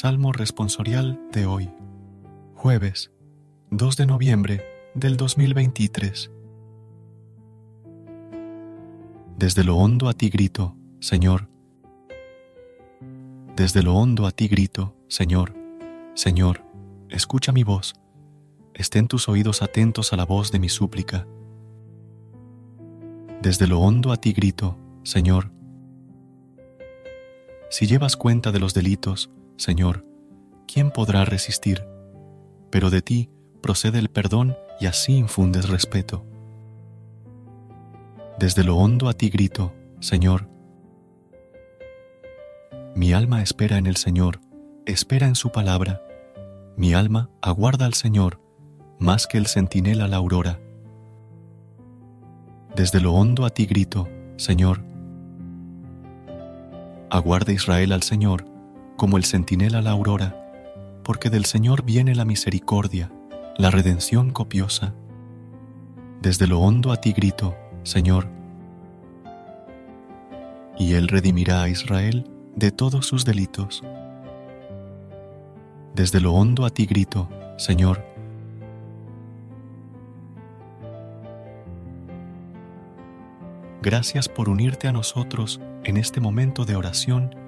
Salmo responsorial de hoy, jueves 2 de noviembre del 2023. Desde lo hondo a ti grito, Señor. Desde lo hondo a ti grito, Señor. Señor, escucha mi voz. Estén tus oídos atentos a la voz de mi súplica. Desde lo hondo a ti grito, Señor. Si llevas cuenta de los delitos, Señor, ¿quién podrá resistir? Pero de ti procede el perdón y así infundes respeto. Desde lo hondo a ti grito, Señor. Mi alma espera en el Señor, espera en su palabra. Mi alma aguarda al Señor, más que el centinela la aurora. Desde lo hondo a ti grito, Señor. Aguarda Israel al Señor, como el centinela la aurora, porque del Señor viene la misericordia, la redención copiosa. Desde lo hondo a ti grito, Señor. Y Él redimirá a Israel de todos sus delitos. Desde lo hondo a ti grito, Señor. Gracias por unirte a nosotros en este momento de oración